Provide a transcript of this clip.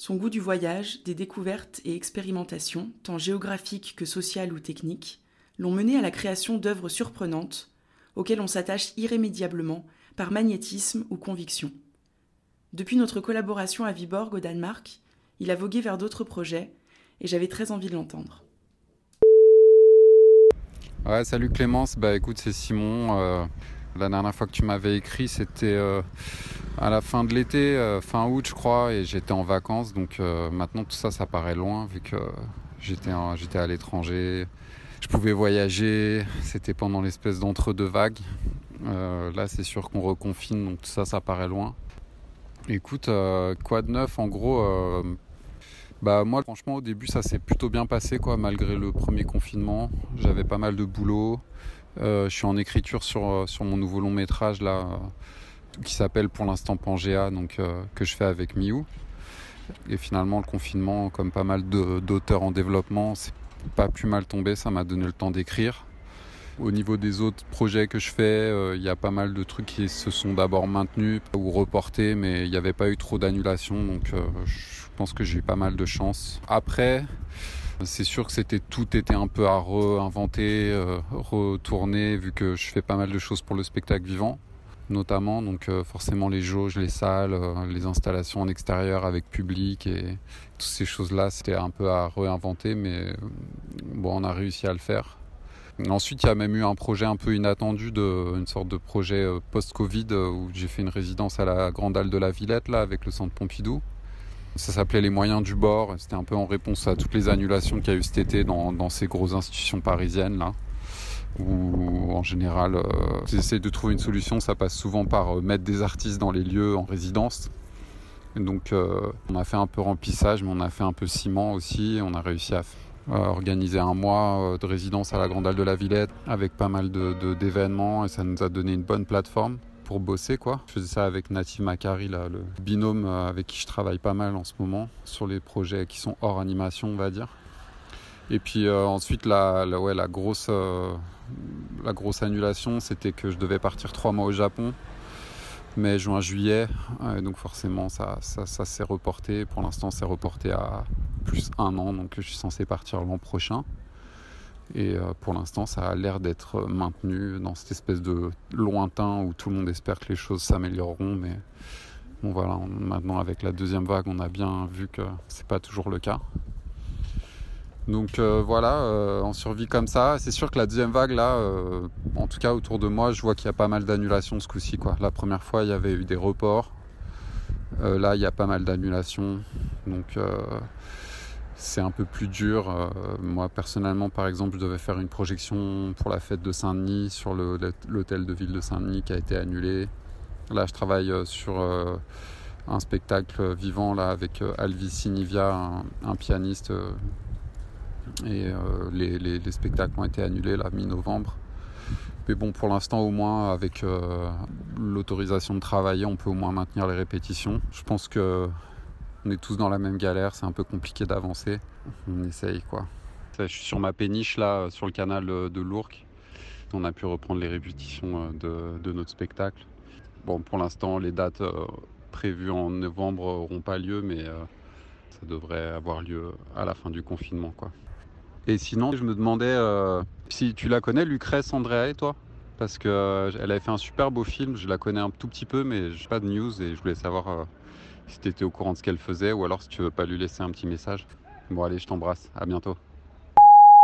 Son goût du voyage, des découvertes et expérimentations, tant géographiques que sociales ou techniques, l'ont mené à la création d'œuvres surprenantes, auxquelles on s'attache irrémédiablement par magnétisme ou conviction. Depuis notre collaboration à Viborg au Danemark, il a vogué vers d'autres projets et j'avais très envie de l'entendre. Salut Clémence, bah écoute, c'est Simon. Euh, la dernière fois que tu m'avais écrit, c'était euh, à la fin de l'été, euh, fin août, je crois, et j'étais en vacances. Donc maintenant, tout ça, ça paraît loin, vu que j'étais, à l'étranger. Je pouvais voyager, c'était pendant l'espèce d'entre-deux vagues. là, c'est sûr qu'on reconfine, donc tout ça, ça paraît loin. Écoute, quoi de neuf? En gros, bah moi franchement au début ça s'est plutôt bien passé quoi malgré le premier confinement. J'avais pas mal de boulot. Euh, je suis en écriture sur, euh, mon nouveau long métrage là euh, qui s'appelle pour l'instant Pangea donc que je fais avec Miu. Et finalement le confinement comme pas mal d'auteurs en développement c'est pas plus mal tombé, ça m'a donné le temps d'écrire. Au niveau des autres projets que je fais, il y a pas mal de trucs qui se sont d'abord maintenus ou reportés, mais il n'y avait pas eu trop d'annulations, donc je je pense que j'ai eu pas mal de chance. Après, c'est sûr que c'était tout était un peu à réinventer, euh, retourner, vu que je fais pas mal de choses pour le spectacle vivant, notamment. Donc euh, forcément les jauges, les salles, euh, les installations en extérieur avec public et toutes ces choses-là, c'était un peu à réinventer, mais bon, on a réussi à le faire. Ensuite, il y a même eu un projet un peu inattendu, de, une sorte de projet post-Covid où j'ai fait une résidence à la Grande Halle de la Villette, là, avec le Centre Pompidou. Ça s'appelait les moyens du bord. C'était un peu en réponse à toutes les annulations qu'il y a eu cet été dans, ces grosses institutions parisiennes là. Où en général, euh, j'essaie de trouver une solution. Ça passe souvent par euh, mettre des artistes dans les lieux en résidence. donc euh, on a fait un peu remplissage, mais on a fait un peu ciment aussi. On a réussi à organiser un mois de résidence à la Grande Halle de la Villette avec pas mal d'événements et ça nous a donné une bonne plateforme pour bosser quoi. Je faisais ça avec Native Macari, là, le binôme euh, avec qui je travaille pas mal en ce moment sur les projets qui sont hors animation on va dire. Et puis euh, ensuite euh, la grosse annulation c'était que je devais partir trois mois au Japon mai, juin, juillet. donc forcément, ça s'est reporté. Pour l'instant, c'est reporté à plus un an. Donc je suis censé partir l'an prochain. Et euh, pour l'instant, ça a l'air d'être maintenu dans cette espèce de lointain où tout le monde espère que les choses s'amélioreront. Mais bon, voilà, maintenant avec la deuxième vague, on a bien vu que c'est pas toujours le cas. Donc euh, voilà, euh, on survit comme ça. C'est sûr que la deuxième vague, là, en tout cas autour de moi, je vois qu'il y a pas mal d'annulations ce coup-ci. La première fois, il y avait eu des reports. là, il y a pas mal d'annulations. Donc c'est un peu plus dur. Euh, moi personnellement par exemple je devais faire une projection pour la fête de Saint-Denis sur l'hôtel de ville de Saint-Denis qui a été annulé. Là je travaille euh, sur euh, un spectacle vivant là avec Alvis Sinivia, un, pianiste. Et les, les, spectacles ont été annulés là mi-novembre. Mais bon, pour l'instant, au moins, avec l'autorisation de travailler, on peut au moins maintenir les répétitions. Je pense que on est tous dans la même galère, c'est un peu compliqué d'avancer. On essaye quoi. Je suis sur ma péniche là, sur le canal euh, de l'Ourcq. On a pu reprendre les répétitions euh, de, notre spectacle. Bon, pour l'instant, les dates euh, prévues en novembre n'auront pas lieu, mais ça devrait avoir lieu à la fin du confinement quoi. Et sinon, je me demandais si tu la connais, Lucrèce Andrea et toi? Parce qu'elle avait fait un super beau film. Je la connais un tout petit peu, mais je n'ai pas de news et je voulais savoir si tu étais au courant de ce qu'elle faisait ou alors si tu veux pas lui laisser un petit message. Bon allez, je t'embrasse, à bientôt.